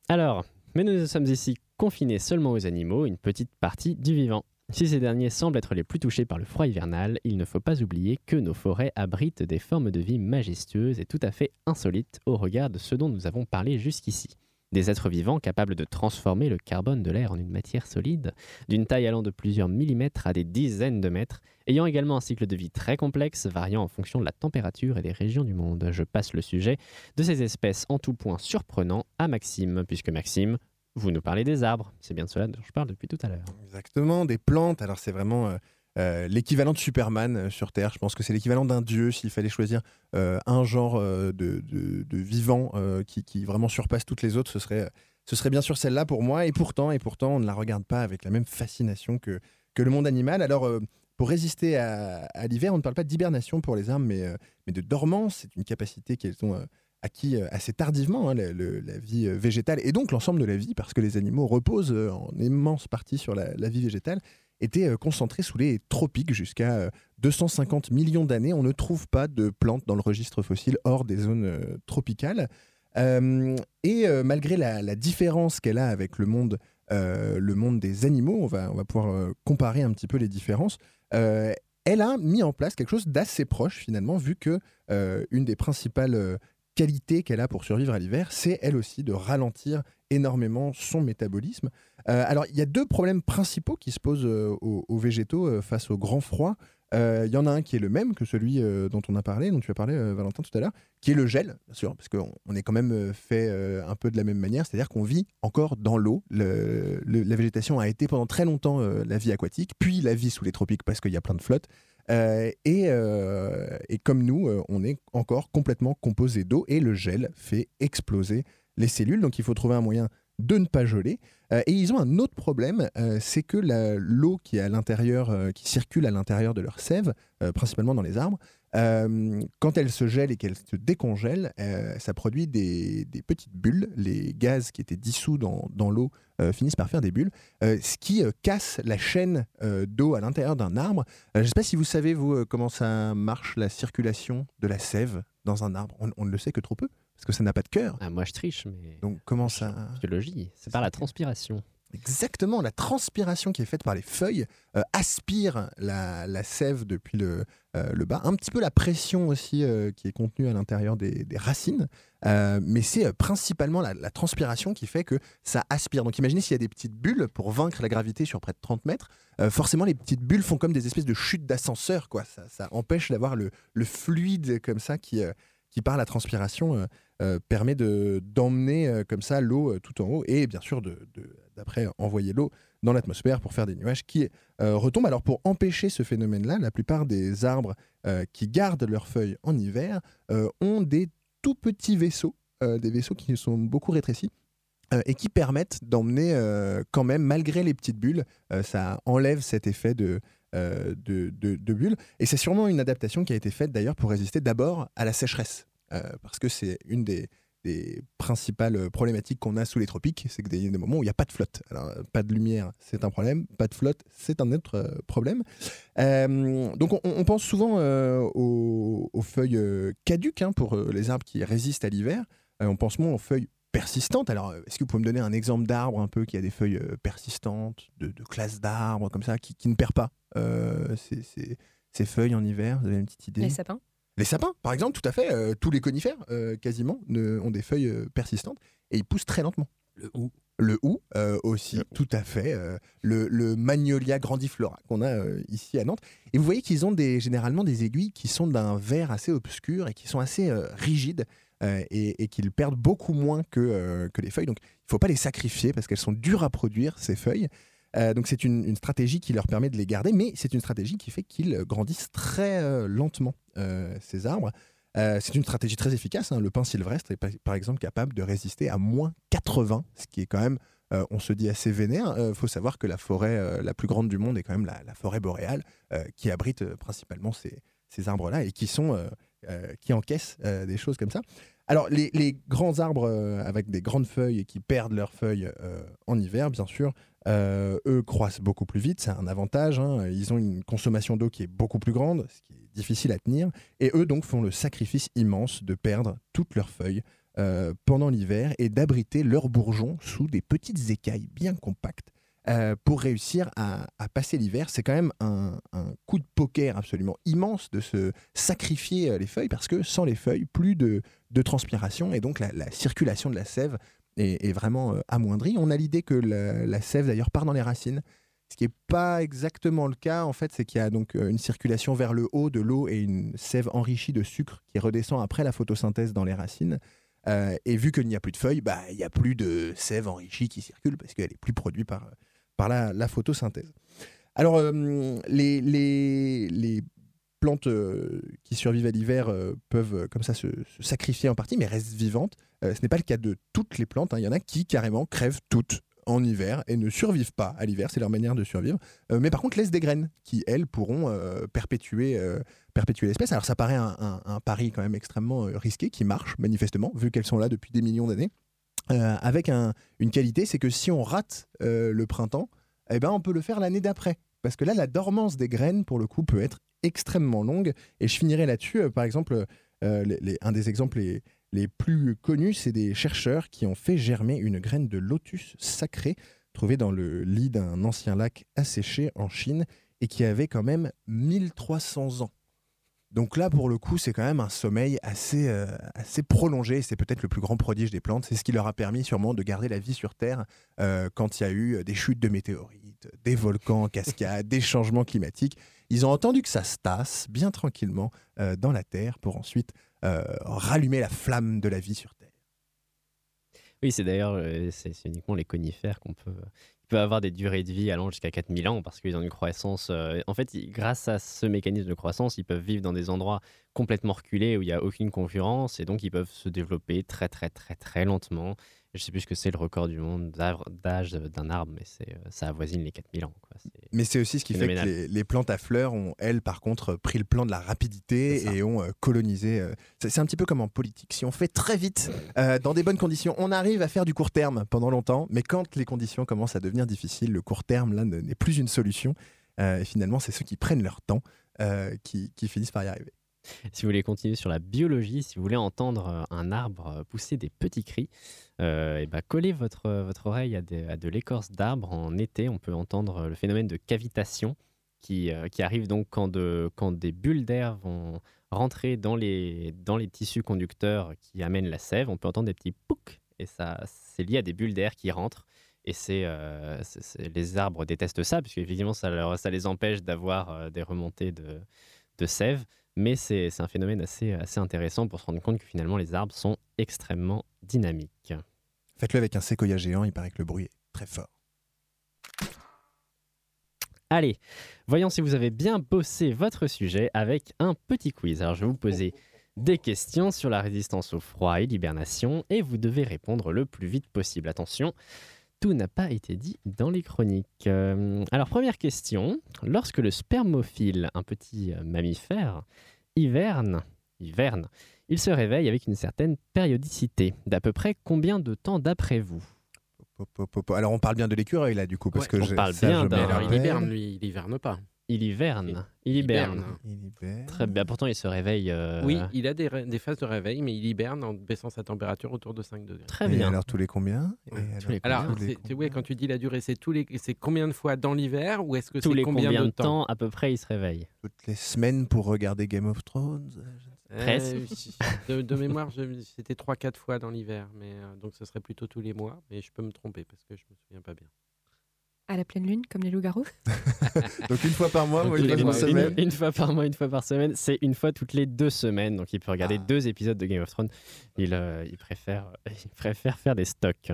Alors, mais nous sommes ici confinés seulement aux animaux, une petite partie du vivant. Si ces derniers semblent être les plus touchés par le froid hivernal, il ne faut pas oublier que nos forêts abritent des formes de vie majestueuses et tout à fait insolites au regard de ce dont nous avons parlé jusqu'ici. Des êtres vivants capables de transformer le carbone de l'air en une matière solide, d'une taille allant de plusieurs millimètres à des dizaines de mètres, ayant également un cycle de vie très complexe, variant en fonction de la température et des régions du monde. Je passe le sujet de ces espèces en tout point surprenants à Maxime, puisque Maxime, vous nous parlez des arbres. C'est bien de cela dont je parle depuis tout à l'heure. Exactement, des plantes. Alors c'est vraiment euh, euh, l'équivalent de Superman euh, sur Terre. Je pense que c'est l'équivalent d'un dieu s'il fallait choisir un genre de, vivant qui, vraiment surpasse toutes les autres. Ce serait, ce serait bien sûr celle-là pour moi. Et pourtant, et pourtant, on ne la regarde pas avec la même fascination que, que le monde animal. Alors pour résister à, à l'hiver, on ne parle pas d'hibernation pour les arbres, mais, mais de dormance. C'est une capacité qu'elles ont acquis euh, assez tardivement, hein, la vie euh, végétale et donc l'ensemble de la vie, parce que les animaux reposent euh, en immense partie sur la, vie végétale, étaient euh, concentrés sous les tropiques jusqu'à euh, 250 millions d'années. On ne trouve pas de plantes dans le registre fossile hors des zones tropicales. Et malgré la, différence qu'elle a avec le monde, le monde des animaux, on va, on va pouvoir comparer un petit peu les différences. elle a mis en place quelque chose d'assez proche finalement, vu que une des principales qualités qu'elle a pour survivre à l'hiver, c'est elle aussi de ralentir énormément son métabolisme. Euh, alors, il y a deux problèmes principaux qui se posent euh, aux, aux végétaux euh, face au grand froid. Il y en a un qui est le même que celui dont on a parlé, dont tu as parlé, Valentin, tout à l'heure, qui est le gel, bien sûr, parce qu'on on est quand même fait un peu de la même manière, c'est-à-dire qu'on vit encore dans l'eau. Le- le- la végétation a été pendant très longtemps la vie aquatique, puis la vie sous les tropiques parce qu'il y a plein de flottes. Euh, et, euh, et comme nous, euh, on est encore complètement composé d'eau et le gel fait exploser les cellules. Donc il faut trouver un moyen de ne pas geler. Et ils ont un autre problème, c'est que l'eau qui est à l'intérieur, qui circule à l'intérieur de leur sève, principalement dans les arbres, euh, quand elle se gèle et qu'elle se décongèle, euh, ça produit des, des petites bulles. Les gaz qui étaient dissous dans, dans l'eau euh, finissent par faire des bulles, ce qui casse la chaîne d'eau à l'intérieur d'un arbre. Je ne sais pas si vous savez, vous, comment ça marche, la circulation de la sève dans un arbre. On, on ne le sait que trop peu, parce que ça n'a pas de cœur. Ah, moi, je triche, mais Donc comment ça... biologie, c'est par la transpiration. Exactement, la transpiration qui est faite par les feuilles euh, aspire la, sève depuis le, euh, le bas. Un petit peu la pression aussi euh, qui est contenue à l'intérieur des, racines. Mais c'est principalement la, transpiration qui fait que ça aspire. Donc imaginez s'il y a des petites bulles pour vaincre la gravité sur près de 30 mètres. forcément, les petites bulles font comme des espèces de chutes d'ascenseur. quoi. Ça, empêche d'avoir le, fluide comme ça qui, qui par la transpiration, permet de- d'emmener comme ça l'eau tout en haut et bien sûr de- d'après envoyer l'eau dans l'atmosphère pour faire des nuages qui euh, retombent. Alors pour empêcher ce phénomène-là, la plupart des arbres euh, qui gardent leurs feuilles en hiver euh, ont des tout petits vaisseaux, des vaisseaux qui sont beaucoup rétrécis. et qui permettent d'emmener quand même, malgré les petites bulles, ça enlève cet effet de, de, bulles. Et c'est sûrement une adaptation qui a été faite d'ailleurs pour résister d'abord à la sécheresse. Parce que c'est une des, des principales problématiques qu'on a sous les tropiques, c'est que des, des moments où il n'y a pas de flotte. Alors, euh, pas de lumière, c'est un problème, pas de flotte, c'est un autre euh, problème. Euh, donc on, pense souvent euh, aux, feuilles euh, caduques hein, pour euh, les arbres qui résistent à l'hiver. Euh, on pense moins aux feuilles persistantes. Alors, euh, est-ce que vous pouvez me donner un exemple d'arbre un peu qui a des feuilles euh, persistantes, de, classe d'arbres comme ça, qui, ne perd pas euh, ses- ses feuilles en hiver? Vous avez une petite idée? Les sapins les sapins, par exemple, tout à fait. euh, tous les conifères, euh, quasiment, ne- ont des feuilles euh, persistantes et ils poussent très lentement. Le hou. Le hou aussi, tout à fait. le, le Magnolia grandiflora qu'on a ici à Nantes. Et vous voyez qu'ils ont des, généralement des aiguilles qui sont d'un vert assez obscur et qui sont assez rigides et, et qu'ils perdent beaucoup moins que, que les feuilles. Donc il ne faut pas les sacrifier parce qu'elles sont dures à produire, ces feuilles. Euh, donc c'est une, stratégie qui leur permet de les garder, mais c'est une stratégie qui fait qu'ils grandissent très euh, lentement, euh, ces arbres. C'est une stratégie très efficace. hein. Le pin sylvestre est par- exemple capable de résister à moins 80, ce qui est quand même, on se dit, assez vénère. Il faut savoir que la forêt la plus grande du monde est quand même la, forêt boréale, qui abrite principalement ces, ces arbres-là et qui, sont, qui encaissent des choses comme ça. Alors, les, les grands arbres avec des grandes feuilles et qui perdent leurs feuilles en hiver, bien sûr, euh, eux croissent beaucoup plus vite, c'est un avantage. hein. Ils ont une consommation d'eau qui est beaucoup plus grande, ce qui est difficile à tenir. Et eux, donc, font le sacrifice immense de perdre toutes leurs feuilles euh, pendant l'hiver et d'abriter leurs bourgeons sous des petites écailles bien compactes euh, pour réussir à, passer l'hiver. C'est quand même un, coup de poker absolument immense de se sacrifier les feuilles parce que sans les feuilles, plus de, transpiration et donc la circulation de la sève est, vraiment euh, amoindrie. On a l'idée que la, sève d'ailleurs part dans les racines. Ce qui n'est pas exactement le cas, en fait, c'est qu'il y a donc euh, une circulation vers le haut de l'eau et une sève enrichie de sucre qui redescend après la photosynthèse dans les racines. Euh, et vu qu'il n'y a plus de feuilles, bah, il n'y a plus de sève enrichie qui circule parce qu'elle est plus produite par, par la, photosynthèse. Alors, les, les, les plantes euh, qui survivent à l'hiver euh, peuvent euh, comme ça se, sacrifier en partie, mais restent vivantes. Ce n'est pas le cas de toutes les plantes. hein. Il y en a qui carrément crèvent toutes en hiver et ne survivent pas à l'hiver. C'est leur manière de survivre. Mais par contre, laissent des graines qui, elles, pourront perpétuer, perpétuer l'espèce. Alors, ça paraît un, pari quand même extrêmement risqué qui marche, manifestement, vu qu'elles sont là depuis des millions d'années. Avec un- une qualité, c'est que si on rate le printemps, eh ben, on peut le faire l'année d'après. Parce que là, la dormance des graines, pour le coup, peut être extrêmement longue. Et je finirai là-dessus. Euh, par exemple, euh, les- un des exemples les, plus connus, c'est des chercheurs qui ont fait germer une graine de lotus sacré trouvée dans le lit d'un ancien lac asséché en Chine et qui avait quand même 1300 ans. Donc là, pour le coup, c'est quand même un sommeil assez, euh, assez prolongé. C'est peut-être le plus grand prodige des plantes. C'est ce qui leur a permis sûrement de garder la vie sur Terre euh, quand il y a eu des chutes de météorites, des volcans en cascade, des changements climatiques. Ils ont entendu que ça se tasse bien tranquillement euh, dans la Terre pour ensuite euh, rallumer la flamme de la vie sur Terre. Oui, c'est d'ailleurs euh, c'est uniquement les conifères qu'on peut, avoir des durées de vie allant jusqu'à 4000 ans parce qu'ils ont une croissance. en fait, grâce à ce mécanisme de croissance, ils peuvent vivre dans des endroits complètement reculés où il n'y a aucune concurrence et donc ils peuvent se développer très très très très lentement. Je sais plus ce que c'est le record du monde d'âge d'un arbre, mais c'est euh, ça avoisine les 4000 ans. Quoi. Mais c'est aussi ce qui fait que les, les plantes à fleurs ont, elles, par contre, pris le plan de la rapidité et ont euh, colonisé. euh, c'est un petit peu comme en politique. Si on fait très vite, euh, dans des bonnes conditions, on arrive à faire du court terme pendant longtemps. Mais quand les conditions commencent à devenir difficiles, le court terme, là, ne- n'est plus une solution. Et finalement, c'est ceux qui prennent leur temps qui, qui finissent par y arriver. Si vous voulez continuer sur la biologie, si vous voulez entendre euh, un arbre euh, pousser des petits cris, euh, et bah, collez votre, votre oreille à, de l'écorce d'arbre en été. On peut entendre le phénomène de cavitation qui, qui arrive donc quand, de, quand des bulles d'air vont rentrer dans les, dans les tissus conducteurs qui amènent la sève. On peut entendre des petits poucs et ça, c'est lié à des bulles d'air qui rentrent. Et c'est, les arbres détestent ça, puisque ça, ça les empêche d'avoir des remontées de, de sève. Mais c'est, un phénomène assez, assez intéressant pour se rendre compte que finalement les arbres sont extrêmement dynamiques. Faites-le avec un séquoia géant, il paraît que le bruit est très fort. Allez, voyons si vous avez bien bossé votre sujet avec un petit quiz. Alors je vais vous poser des questions sur la résistance au froid et l'hibernation et vous devez répondre le plus vite possible. Attention, tout n'a pas été dit dans les chroniques. Euh, alors première question, lorsque le spermophile, un petit euh, mammifère, hiverne, hiverne, il se réveille avec une certaine périodicité. D'à peu près combien de temps d'après vous? Alors on parle bien de l'écureuil là du coup parce Ouais, que on je- parle bien d'un- Mais alors, il hiberne, lui, il hiberne pas. Il hiverne, il hiberne. Il hiberne. Très bien, pourtant il se réveille. euh, Oui, il a des, ré- des phases de réveil, mais il hiberne en baissant sa température autour de 5 degrés. Très Et bien. alors tous les combien? Et Ouais, tous les Alors, tous les c'est- combien? ouais, quand tu dis la durée, c'est tous les, c'est combien de fois dans l'hiver ou est-ce que Tous c'est les combien, de temps, à peu près il se réveille? Toutes les semaines pour regarder Game of Thrones? Presque. Euh, de, de mémoire, je- c'était 3-4 fois dans l'hiver, mais euh, donc ce serait plutôt tous les mois, mais je peux me tromper parce que je me souviens pas bien. À la pleine lune, comme les loups-garous Donc une fois par mois, ou une fois par une- semaine. Une, une fois par mois, une fois par semaine. C'est une fois toutes les deux semaines. Donc il peut regarder Ah. deux épisodes de Game of Thrones. Il, euh, il, préfère, il préfère faire des stocks.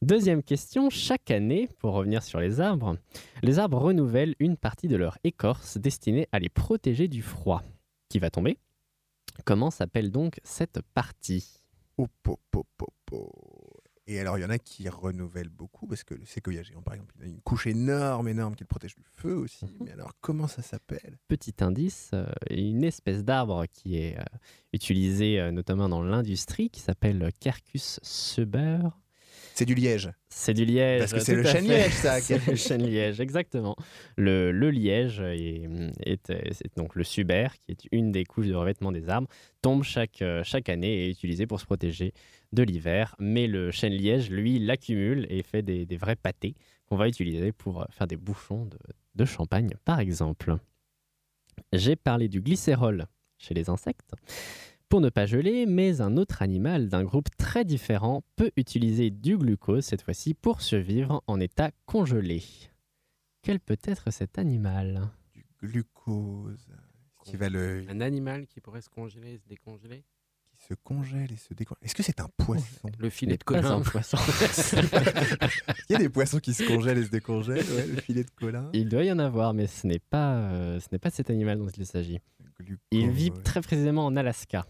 Deuxième question. Chaque année, pour revenir sur les arbres, les arbres renouvellent une partie de leur écorce destinée à les protéger du froid qui va tomber? Comment s'appelle donc cette partie? Oh, po, po, po, po. Et alors, il y en a qui renouvellent beaucoup, parce que le séquoia géant, par exemple, il a une couche énorme, énorme qui le protège du feu aussi. Mhm. Mais alors, comment ça s'appelle? Petit indice, euh, une espèce d'arbre qui est euh, utilisée euh, notamment dans l'industrie qui s'appelle Quercus suber. C'est du liège. C'est du liège. Parce que c'est le chêne liège, ça, C'est le chêne liège, exactement. Le, le liège est, donc le suber, qui est une des couches de revêtement des arbres, tombe chaque, euh, chaque année et est utilisé pour se protéger de l'hiver. Mais le chêne liège, lui, l'accumule et fait des, des vrais pâtés qu'on va utiliser pour euh, faire des bouchons de, de champagne, par exemple. J'ai parlé du glycérol chez les insectes. Pour ne pas geler, mais un autre animal d'un groupe très différent peut utiliser du glucose, cette fois-ci pour survivre en état congelé. Quel peut être cet animal? Du glucose. Qui va le. Un animal qui pourrait se congeler et se décongeler? Qui se congèle et se décongèle. Est-ce que c'est un poisson? Le filet de Pas un colin. poisson. Il y a des poissons qui se congèlent et se décongèlent, ouais, le filet de colin. Il doit y en avoir, mais ce n'est pas, euh, ce n'est pas cet animal dont il s'agit. Glucose. Il vit très précisément en Alaska.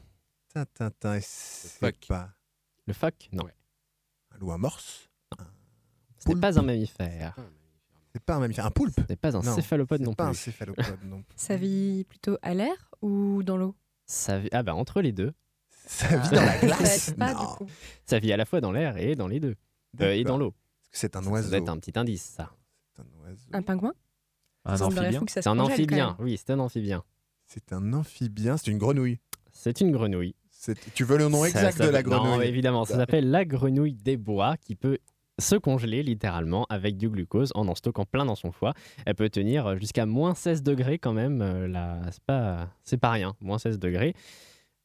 Tintin, tintin, et c'est phoque. pas Le phoque? Non, Ouais. un loup morse? Ce n'est Poulpe? pas un mammifère. C'est pas un mammifère, un poulpe? Ce n'est pas un Non, céphalopode C'est non pas un plus. céphalopode non plus. Ça vit plutôt à l'air ou dans l'eau? Ça vit... Ah bah entre les deux. Ça vit dans la Ça glace aide pas, Non. du coup. Ça vit à la fois dans l'air et dans les deux. Euh, et dans D'accord. l'eau. Est-ce que c'est un Ça oiseau doit être un petit indice, ça. C'est un oiseau. Un pingouin? Un amphibien C'est un amphibien. Oui, c'est un amphibien. C'est un amphibien, c'est une grenouille. C'est une grenouille. Tu veux le nom Ça exact de la s'appelle- Non, grenouille évidemment, ça s'appelle la grenouille des bois qui peut se congeler littéralement avec du glucose en en stockant plein dans son foie. Elle peut tenir jusqu'à moins 16 degrés quand même. euh, là, c'est pas, pas rien, moins 16 degrés.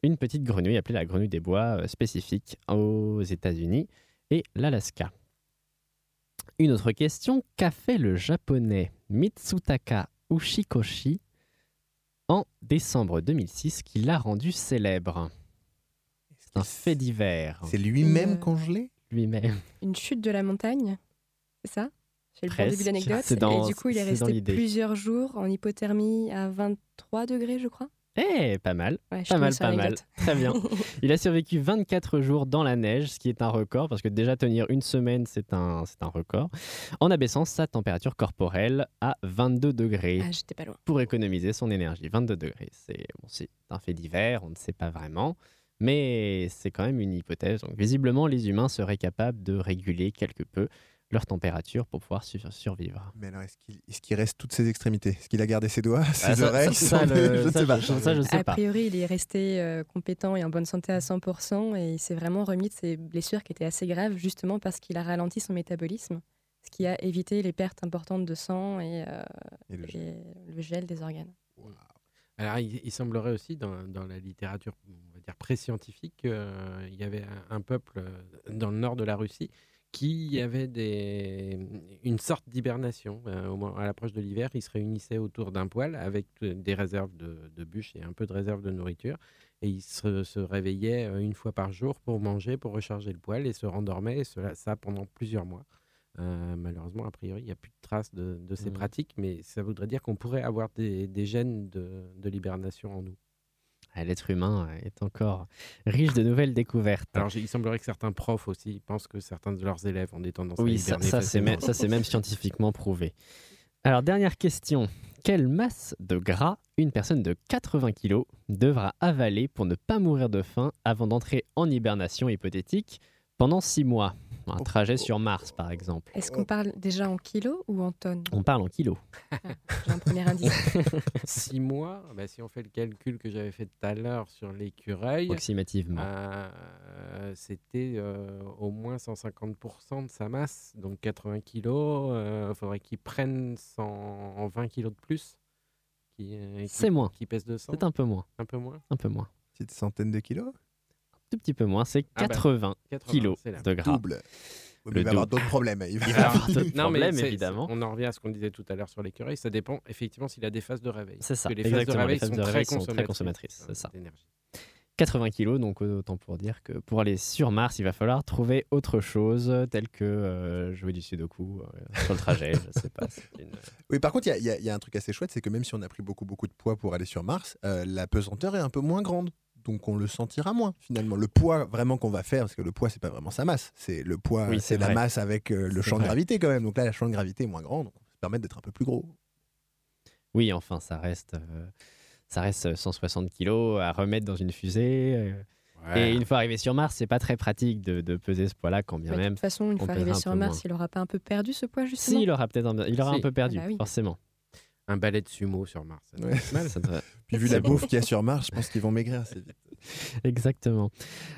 Une petite grenouille appelée la grenouille des bois euh, spécifique aux États-Unis et l'Alaska. Une autre question, qu'a fait le japonais Mitsutaka Ushikoshi en décembre 2006 qui l'a rendu célèbre? C'est un fait divers C'est lui-même Euh, congelé? Lui-même. Une chute de la montagne C'est ça? J'ai le bon Presque. début d'anecdote. C'est dans- Et du coup, il est c'est dans resté l'idée. plusieurs jours en hypothermie à 23 degrés, je crois. Eh, pas mal, Ouais, je pas mal, pas mal. Très bien. Il a survécu 24 jours dans la neige, ce qui est un record, parce que déjà tenir une semaine, c'est un, c'est un record, en abaissant sa température corporelle à 22 degrés Ah, j'étais pas loin. pour économiser son énergie. 22 degrés, c'est bon, c'est un fait divers, on ne sait pas vraiment, mais c'est quand même une hypothèse. Donc, visiblement, les humains seraient capables de réguler quelque peu leur température pour pouvoir su- survivre. Mais alors, est-ce qu'il reste toutes ses extrémités? Est-ce qu'il a gardé ses doigts, ses Ah, ça- oreilles ça- ça, le- Je ne sais pas. je- ça, je sais A pas. priori, il est resté euh, compétent et en bonne santé à 100% et il s'est vraiment remis de ses blessures qui étaient assez graves justement parce qu'il a ralenti son métabolisme, ce qui a évité les pertes importantes de sang et, euh, Et le- et le gel des organes. Alors, il, il semblerait aussi dans, dans la littérature, dire pré-scientifique, euh, il y avait un, un peuple euh, dans le nord de la Russie qui avait des, une sorte d'hibernation. Euh, à l'approche de l'hiver, ils se réunissaient autour d'un poêle avec euh, des réserves de, de bûches et un peu de réserves de nourriture. Et ils se, se réveillaient une fois par jour pour manger, pour recharger le poêle et se rendormaient, et cela, ça pendant plusieurs mois. Euh, malheureusement, a priori, il n'y a plus de traces de, de ces Mhm. pratiques, mais ça voudrait dire qu'on pourrait avoir des, des gènes de, de l'hibernation en nous. L'être humain est encore riche de nouvelles découvertes. Alors, il semblerait que certains profs aussi pensent que certains de leurs élèves ont des tendances à oui, ça, hiberner ça, c'est même, ça, c'est même scientifiquement prouvé. Alors, dernière question. Quelle masse de gras une personne de 80 kg devra avaler pour ne pas mourir de faim avant d'entrer en hibernation hypothétique pendant 6 mois? Un trajet sur Mars, par exemple. Est-ce qu'on parle déjà en kilos ou en tonnes? On parle en kilos. J'ai un premier indice. Six mois, bah, si on fait le calcul que j'avais fait tout à l'heure sur l'écureuil, Approximativement. euh, c'était euh, au moins 150% de sa masse, donc 80 kilos. Il faudrait qu'il prenne 120 kilos de plus. Qui, euh, qui- C'est moins. Qui pèse 200 C'est un peu moins. un peu moins Un peu moins. Petite centaine de kilos? Tout petit peu moins. C'est Ah bah, 80 80, kilos de gras. Double. Oui, Le il va avoir double. d'autres problèmes. Il va Il va avoir d'autres problèmes, évidemment. On en revient à ce qu'on disait tout à l'heure sur l'écureuil. Ça dépend effectivement s'il a des phases de réveil. C'est ça, Parce que les phases de exactement, les réveil phases sont, de très, réveil sont très consommatrices, euh, c'est ça. d'énergie. 80 kilos, donc autant pour dire que pour aller sur Mars, il va falloir trouver autre chose, tel que euh, jouer du sudoku euh, sur le trajet. je sais pas. une- Oui, par contre, il y y, y a un truc assez chouette, c'est que même si on a pris beaucoup, beaucoup de poids pour aller sur Mars, euh, la pesanteur est un peu moins grande. Donc on le sentira moins finalement. Le poids vraiment qu'on va faire, parce que le poids c'est pas vraiment sa masse, c'est le poids, Oui, c'est la vrai. masse avec euh, le champ vrai. de gravité quand même. Donc là, le champ de gravité est moins grand, donc on va se permettre d'être un peu plus gros. Oui, enfin, ça reste, euh, ça reste 160 kilos à remettre dans une fusée. euh, Ouais. Et une fois arrivé sur Mars, c'est pas très pratique de, de peser ce poids-là, quand bien Mais de même. toute façon, une fois arrivé un sur Mars, moins. il aura pas un peu perdu ce poids justement Si, il aura peut-être un, il aura Si. un peu perdu, Ah bah oui. forcément. Un ballet de sumo sur Mars. ça doit Ouais. être mal. Ça devrait- Puis vu la bouffe qu'il y a sur Mars, je pense qu'ils vont maigrir assez vite. Exactement.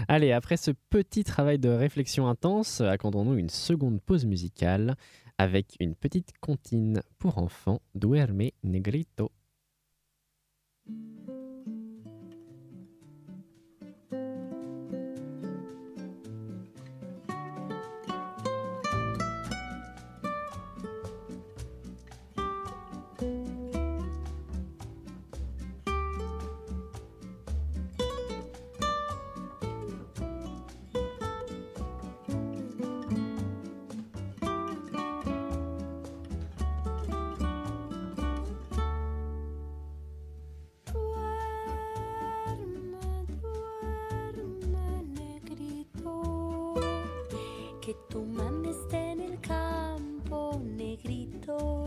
Allez, après ce petit travail de réflexion intense, accordons-nous une seconde pause musicale avec une petite comptine pour enfants, Duerme Negrito. Que tu mami esté en el campo, negrito.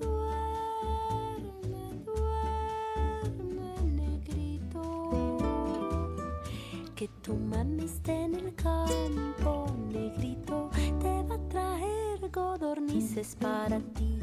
Duerme, duerme, negrito, que tu mami esté en el campo, negrito, te va a traer codornices para ti,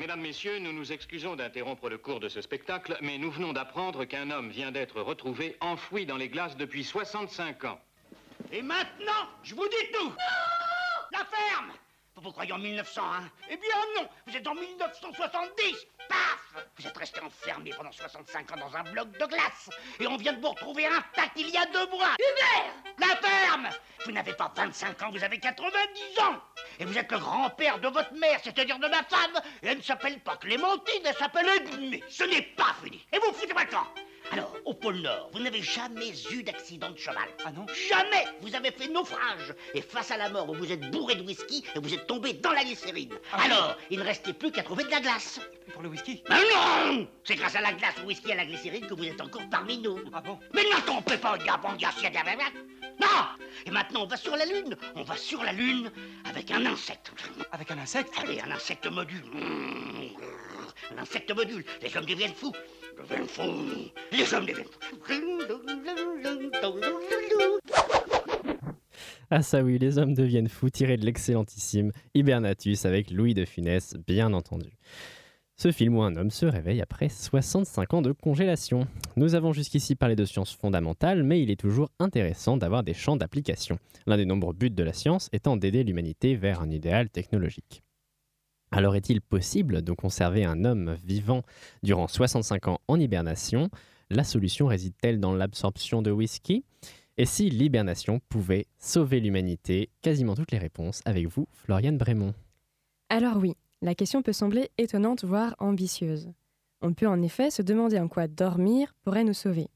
Mesdames, Messieurs, nous nous excusons d'interrompre le cours de ce spectacle, mais nous venons d'apprendre qu'un homme vient d'être retrouvé enfoui dans les glaces depuis 65 ans. Et maintenant, je vous dis tout. La ferme. Vous vous croyez en 1900, hein Eh bien non. Vous êtes en 1970 Paf. Vous êtes resté enfermé pendant 65 ans dans un bloc de glace. Et on vient de vous retrouver intact il y a deux mois. Hubert La ferme. Vous n'avez pas 25 ans, vous avez 90 ans Et vous êtes le grand-père de votre mère, c'est-à-dire de ma femme. Et elle ne s'appelle pas Clémentine, elle s'appelle Edmé. Ce n'est pas fini. Et vous foutez-moi le camp alors, au pôle Nord, vous n'avez jamais eu d'accident de cheval. Ah non? Jamais. Vous avez fait naufrage. Et face à la mort, vous êtes bourré de whisky et vous êtes tombé dans la glycérine. Alors, il ne restait plus qu'à trouver de la glace. Pour le whisky? Mais non! C'est grâce à la glace, au whisky et à la glycérine que vous êtes encore parmi nous. Ah bon? Mais ne trompez pas, Gabandia, Non Et maintenant, on va sur la Lune. On va sur la Lune avec un insecte. Avec un insecte Allez, un insecte module. Un insecte module. Les hommes deviennent fous. Deviennent fous. Les hommes deviennent fous. Ah ça oui, les hommes deviennent fous, tiré de l'excellentissime Hibernatus avec Louis de Funès, bien entendu. Ce film où un homme se réveille après 65 ans de congélation. Nous avons jusqu'ici parlé de sciences fondamentales, mais il est toujours intéressant d'avoir des champs d'application. L'un des nombreux buts de la science étant d'aider l'humanité vers un idéal technologique. Alors est-il possible de conserver un homme vivant durant 65 ans en hibernation? La solution réside-t-elle dans l'absorption de whisky? Et si l'hibernation pouvait sauver l'humanité? Quasiment toutes les réponses avec vous, Floriane Brémond. Alors oui, la question peut sembler étonnante, voire ambitieuse. On peut en effet se demander en quoi dormir pourrait nous sauver.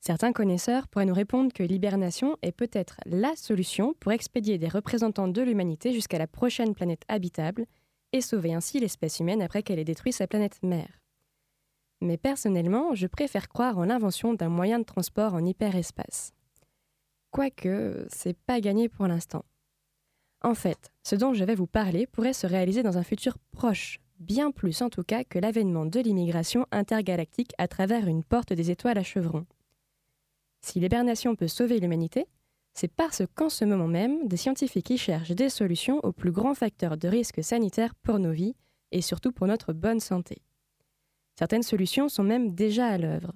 Certains connaisseurs pourraient nous répondre que l'hibernation est peut-être la solution pour expédier des représentants de l'humanité jusqu'à la prochaine planète habitable et sauver ainsi l'espèce humaine après qu'elle ait détruit sa planète mère. Mais personnellement, je préfère croire en l'invention d'un moyen de transport en hyperespace. Quoique, c'est pas gagné pour l'instant. En fait, ce dont je vais vous parler pourrait se réaliser dans un futur proche, bien plus en tout cas que l'avènement de l'immigration intergalactique à travers une porte des étoiles à chevrons. Si l'hibernation peut sauver l'humanité, c'est parce qu'en ce moment même, des scientifiques y cherchent des solutions aux plus grands facteurs de risque sanitaire pour nos vies et surtout pour notre bonne santé. Certaines solutions sont même déjà à l'œuvre.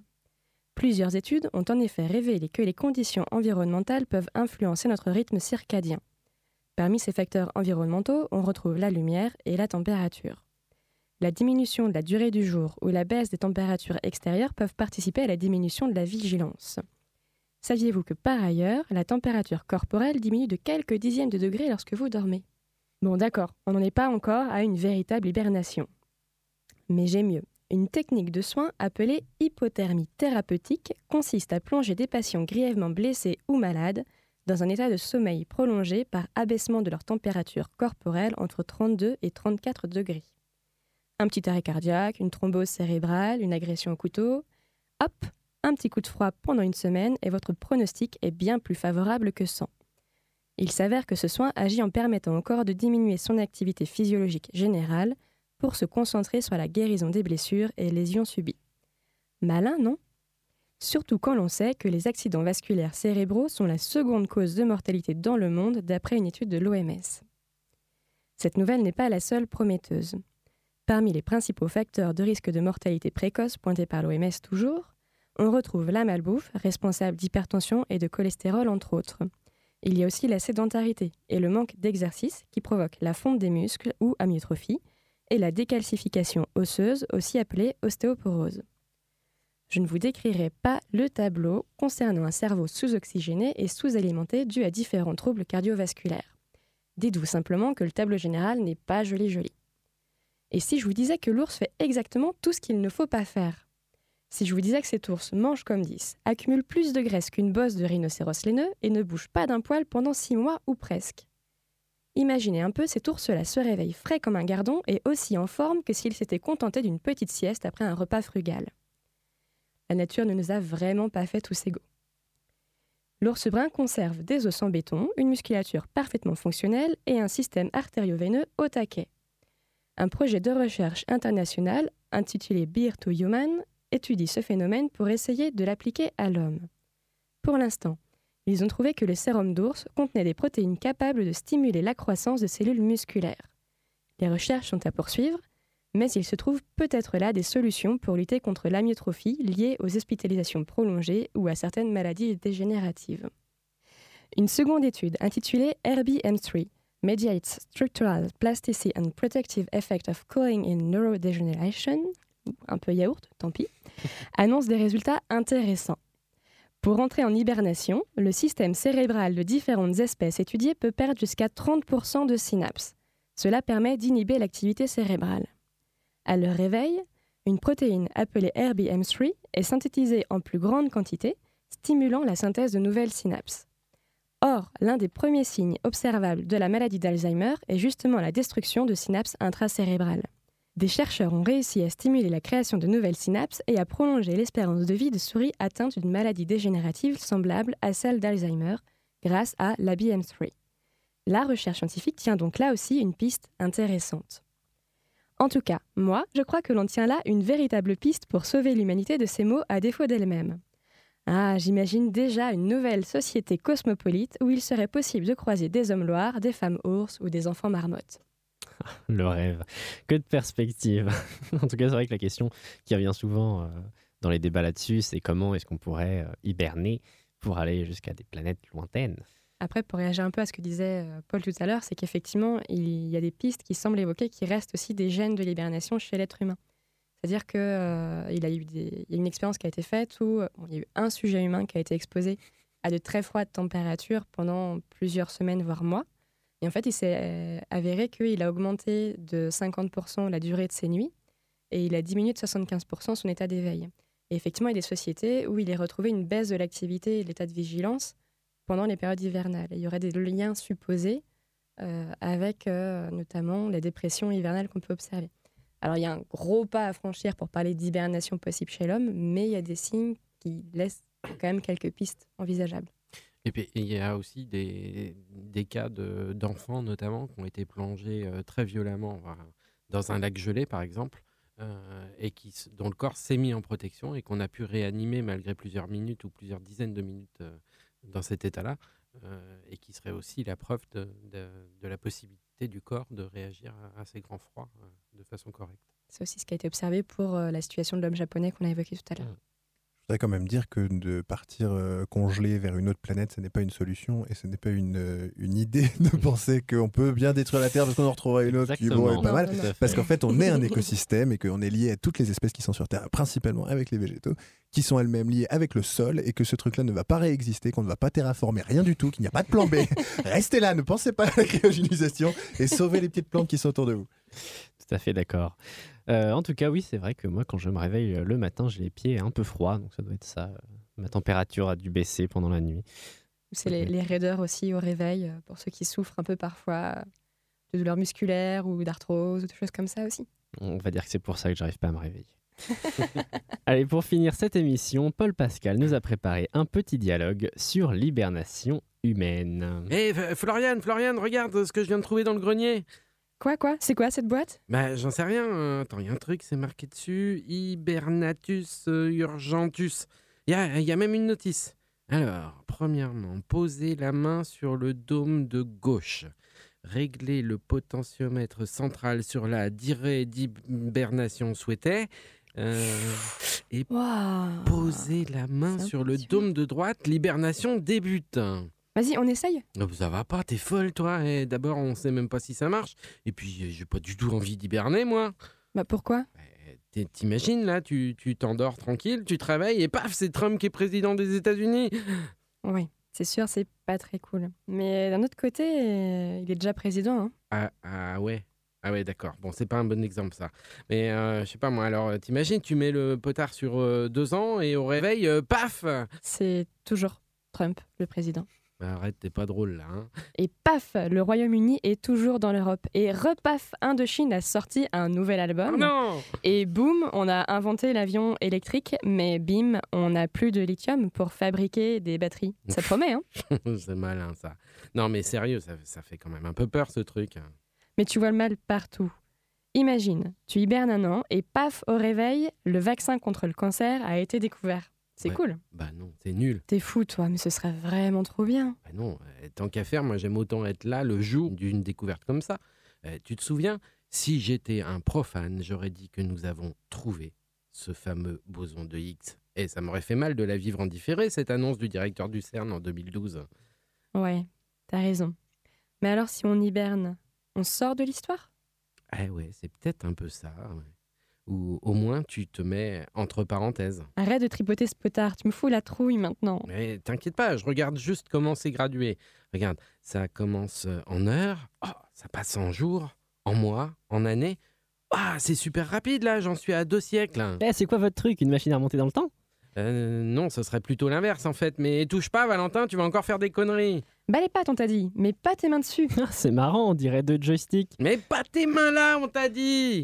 Plusieurs études ont en effet révélé que les conditions environnementales peuvent influencer notre rythme circadien. Parmi ces facteurs environnementaux, on retrouve la lumière et la température. La diminution de la durée du jour ou la baisse des températures extérieures peuvent participer à la diminution de la vigilance. Saviez-vous que par ailleurs, la température corporelle diminue de quelques dixièmes de degrés lorsque vous dormez? Bon d'accord, on n'en est pas encore à une véritable hibernation. Mais j'ai mieux. Une technique de soin appelée hypothermie thérapeutique consiste à plonger des patients grièvement blessés ou malades dans un état de sommeil prolongé par abaissement de leur température corporelle entre 32 et 34 degrés. Un petit arrêt cardiaque, une thrombose cérébrale, une agression au couteau. Hop, un petit coup de froid pendant une semaine et votre pronostic est bien plus favorable que sans. Il s'avère que ce soin agit en permettant au corps de diminuer son activité physiologique générale pour se concentrer sur la guérison des blessures et lésions subies. Malin, non? Surtout quand l'on sait que les accidents vasculaires cérébraux sont la seconde cause de mortalité dans le monde d'après une étude de l'OMS. Cette nouvelle n'est pas la seule prometteuse. Parmi les principaux facteurs de risque de mortalité précoce pointés par l'OMS toujours, on retrouve la malbouffe, responsable d'hypertension et de cholestérol entre autres. Il y a aussi la sédentarité et le manque d'exercice qui provoque la fonte des muscles ou amyotrophie et la décalcification osseuse, aussi appelée ostéoporose. Je ne vous décrirai pas le tableau concernant un cerveau sous-oxygéné et sous-alimenté dû à différents troubles cardiovasculaires. Dites-vous simplement que le tableau général n'est pas joli joli. Et si je vous disais que l'ours fait exactement tout ce qu'il ne faut pas faire? Si je vous disais que cet ours mange comme 10, accumule plus de graisse qu'une bosse de rhinocéros laineux et ne bouge pas d'un poil pendant 6 mois ou presque Imaginez un peu cet ours-là se réveille frais comme un gardon et aussi en forme que s'il s'était contenté d'une petite sieste après un repas frugal. La nature ne nous a vraiment pas fait tous égaux. L'ours brun conserve des os en béton, une musculature parfaitement fonctionnelle et un système artério-veineux au taquet. Un projet de recherche international intitulé Beer to Human étudie ce phénomène pour essayer de l'appliquer à l'homme. Pour l'instant, ils ont trouvé que le sérum d'ours contenait des protéines capables de stimuler la croissance de cellules musculaires. Les recherches sont à poursuivre, mais il se trouve peut-être là des solutions pour lutter contre l'amyotrophie liée aux hospitalisations prolongées ou à certaines maladies dégénératives. Une seconde étude intitulée RBM3 Mediates Structural Plasticity and Protective Effect of Cooling in Neurodegeneration, un peu yaourt, tant pis, annonce des résultats intéressants. Pour entrer en hibernation, le système cérébral de différentes espèces étudiées peut perdre jusqu'à 30% de synapses. Cela permet d'inhiber l'activité cérébrale. À leur réveil, une protéine appelée RBM3 est synthétisée en plus grande quantité, stimulant la synthèse de nouvelles synapses. Or, l'un des premiers signes observables de la maladie d'Alzheimer est justement la destruction de synapses intracérébrales. Des chercheurs ont réussi à stimuler la création de nouvelles synapses et à prolonger l'espérance de vie de souris atteintes d'une maladie dégénérative semblable à celle d'Alzheimer grâce à l'ABM3. La recherche scientifique tient donc là aussi une piste intéressante. En tout cas, moi, je crois que l'on tient là une véritable piste pour sauver l'humanité de ces maux à défaut d'elle-même. Ah, j'imagine déjà une nouvelle société cosmopolite où il serait possible de croiser des hommes loirs, des femmes ours ou des enfants marmottes. Le rêve. Que de perspectives. en tout cas, c'est vrai que la question qui revient souvent euh, dans les débats là-dessus, c'est comment est-ce qu'on pourrait euh, hiberner pour aller jusqu'à des planètes lointaines? Après, pour réagir un peu à ce que disait euh, Paul tout à l'heure, c'est qu'effectivement, il y a des pistes qui semblent évoquer qu'il reste aussi des gènes de l'hibernation chez l'être humain. C'est-à-dire qu'il euh, il a eu y une expérience qui a été faite où il y a eu un sujet humain qui a été exposé à de très froides températures pendant plusieurs semaines, voire mois. Et en fait, il s'est euh, avéré qu'il a augmenté de 50% la durée de ses nuits et il a diminué de 75% son état d'éveil. Et effectivement, il y a des sociétés où il est retrouvé une baisse de l'activité et de l'état de vigilance pendant les périodes hivernales. Il y aurait des liens supposés euh, avec euh, notamment les dépressions hivernales qu'on peut observer. Alors il y a un gros pas à franchir pour parler d'hibernation possible chez l'homme, mais il y a des signes qui laissent quand même quelques pistes envisageables. Et puis il y a aussi des, des cas de- d'enfants notamment qui ont été plongés euh, très violemment dans un lac gelé par exemple, et qui, dont le corps s'est mis en protection et qu'on a pu réanimer malgré plusieurs minutes ou plusieurs dizaines de minutes dans cet état-là, euh, et qui serait aussi la preuve de, de- de la possibilité du corps de réagir à, à ces grands froids euh, de façon correcte. C'est aussi ce qui a été observé pour euh, la situation de l'homme japonais qu'on a évoqué tout à l'heure. Voudrais quand même dire que de partir euh, congelé vers une autre planète, ce n'est pas une solution et ce n'est pas une, euh, une idée de penser qu'on peut bien détruire la Terre parce qu'on en retrouvera une autre qui être pas mal. Parce qu'en fait, on est un écosystème et qu'on est lié à toutes les espèces qui sont sur Terre, principalement avec les végétaux, qui sont elles-mêmes liées avec le sol et que ce truc-là ne va pas réexister, qu'on ne va pas terraformer rien du tout, qu'il n'y a pas de plan B. Restez là, ne pensez pas à la cryogénisation et sauvez les petites plantes qui sont autour de vous. Tout à fait d'accord. Euh, en tout cas, oui, c'est vrai que moi, quand je me réveille euh, le matin, j'ai les pieds un peu froids, donc ça doit être ça. euh, Ma température a dû baisser pendant la nuit. C'est les, les raideurs aussi au réveil, pour ceux qui souffrent un peu parfois de douleurs musculaires ou d'arthrose ou des choses comme ça aussi. On va dire que c'est pour ça que j'arrive pas à me réveiller. Allez, pour finir cette émission, Paul Pascal nous a préparé un petit dialogue sur l'hibernation humaine. Hé, F- Floriane, Floriane, regarde ce que je viens de trouver dans le grenier. Quoi, quoi? C'est quoi cette boîte? Bah, j'en sais rien. euh, Attends, il y a un truc, c'est marqué dessus. Hibernatus euh, urgentus. Il y a, y a même une notice. Alors, premièrement, posez la main sur le dôme de gauche. Réglez le potentiomètre central sur la durée d'hibernation souhaitée. Euh, et posez la main sur le dôme de droite. L'hibernation débute. Vas-y, on essaye Oh, ça va pas, t'es folle toi. Et D'abord, on sait même pas si ça marche. Et puis, euh, j'ai pas du tout envie d'hiberner, moi. Bah pourquoi? T'es- T'imagines là, tu tu t'endors tranquille, tu te réveilles et paf, c'est Trump qui est président des États-Unis. Oui, c'est sûr, c'est pas très cool. Mais d'un autre côté, euh, il est déjà président. Hein. Ah, ah ouais. Ah ouais, d'accord. Bon, c'est pas un bon exemple ça. Mais euh, je sais pas moi. Alors, euh, t'imagines, tu mets le potard sur euh, deux ans et au réveil, euh, paf. C'est toujours Trump, le président. Arrête, t'es pas drôle là. hein. Et paf, le Royaume-Uni est toujours dans l'Europe. Et repaf, Indochine a sorti un nouvel album. Oh non Et boum, on a inventé l'avion électrique, mais bim, on n'a plus de lithium pour fabriquer des batteries. Ça promet, hein c'est malin ça. Non, mais sérieux, ça, ça fait quand même un peu peur ce truc. Mais tu vois le mal partout. Imagine, tu hibernes un an et paf, au réveil, le vaccin contre le cancer a été découvert. C'est Ouais. cool. Bah non, c'est nul. T'es fou, toi, mais ce serait vraiment trop bien. Bah non, euh, tant qu'à faire, moi j'aime autant être là le jour d'une découverte comme ça. Euh, tu te souviens, si j'étais un profane, j'aurais dit que nous avons trouvé ce fameux boson de Higgs. Et ça m'aurait fait mal de la vivre en différé, cette annonce du directeur du CERN en 2012. Ouais, t'as raison. Mais alors, si on hiberne, on sort de l'histoire? Eh ouais, c'est peut-être un peu ça. ouais. Ou au moins tu te mets entre parenthèses. Arrête de tripoter ce potard, tu me fous la trouille maintenant. Mais t'inquiète pas, je regarde juste comment c'est gradué. Regarde, ça commence euh, en heures, oh, ça passe en jours, en mois, en années. Ah, c'est super rapide là, j'en suis à deux siècles. Eh, c'est quoi votre truc Une machine à remonter dans le temps? Euh, non, ce serait plutôt l'inverse en fait. Mais touche pas, Valentin, tu vas encore faire des conneries. Bah les pattes, on t'a dit, mais pas tes mains dessus. Ah, C'est marrant, on dirait deux joysticks. Mais pas tes mains là, on t'a dit.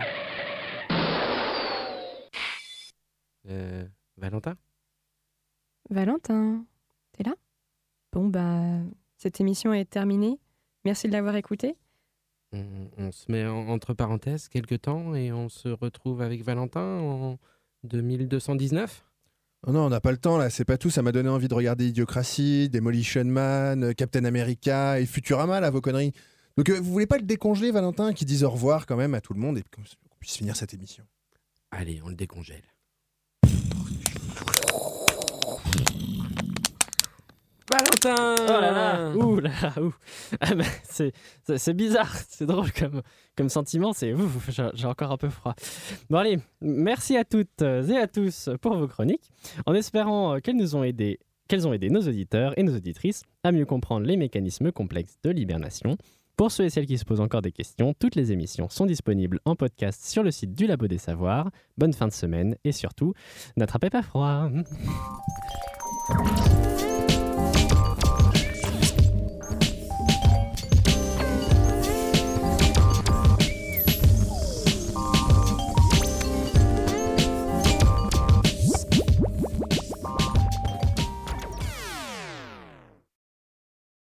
Euh, Valentin? Valentin, t'es là? Bon, bah, cette émission est terminée. Merci de l'avoir écoutée. on, on se met en- entre parenthèses quelques temps et on se retrouve avec Valentin en 2219 Oh non, on n'a pas le temps là, c'est pas tout. Ça m'a donné envie de regarder Idiocratie, Demolition Man, Captain America et Futurama là, vos conneries. Donc euh, vous voulez pas le décongeler, Valentin, qui dise au revoir quand même à tout le monde et qu'on puisse finir cette émission? Allez, on le décongèle. Valentin Oh là là Ouh là là ouh. Ah bah, c'est, c'est, bizarre, c'est drôle comme, comme sentiment, c'est j'ai, encore un peu froid. Bon allez, merci à toutes et à tous pour vos chroniques, en espérant qu'elles nous ont qu'elles ont aidé nos auditeurs et nos auditrices à mieux comprendre les mécanismes complexes de l'hibernation. Pour ceux et celles qui se posent encore des questions, toutes les émissions sont disponibles en podcast sur le site du Labo des Savoirs. Bonne fin de semaine et surtout, n'attrapez pas froid.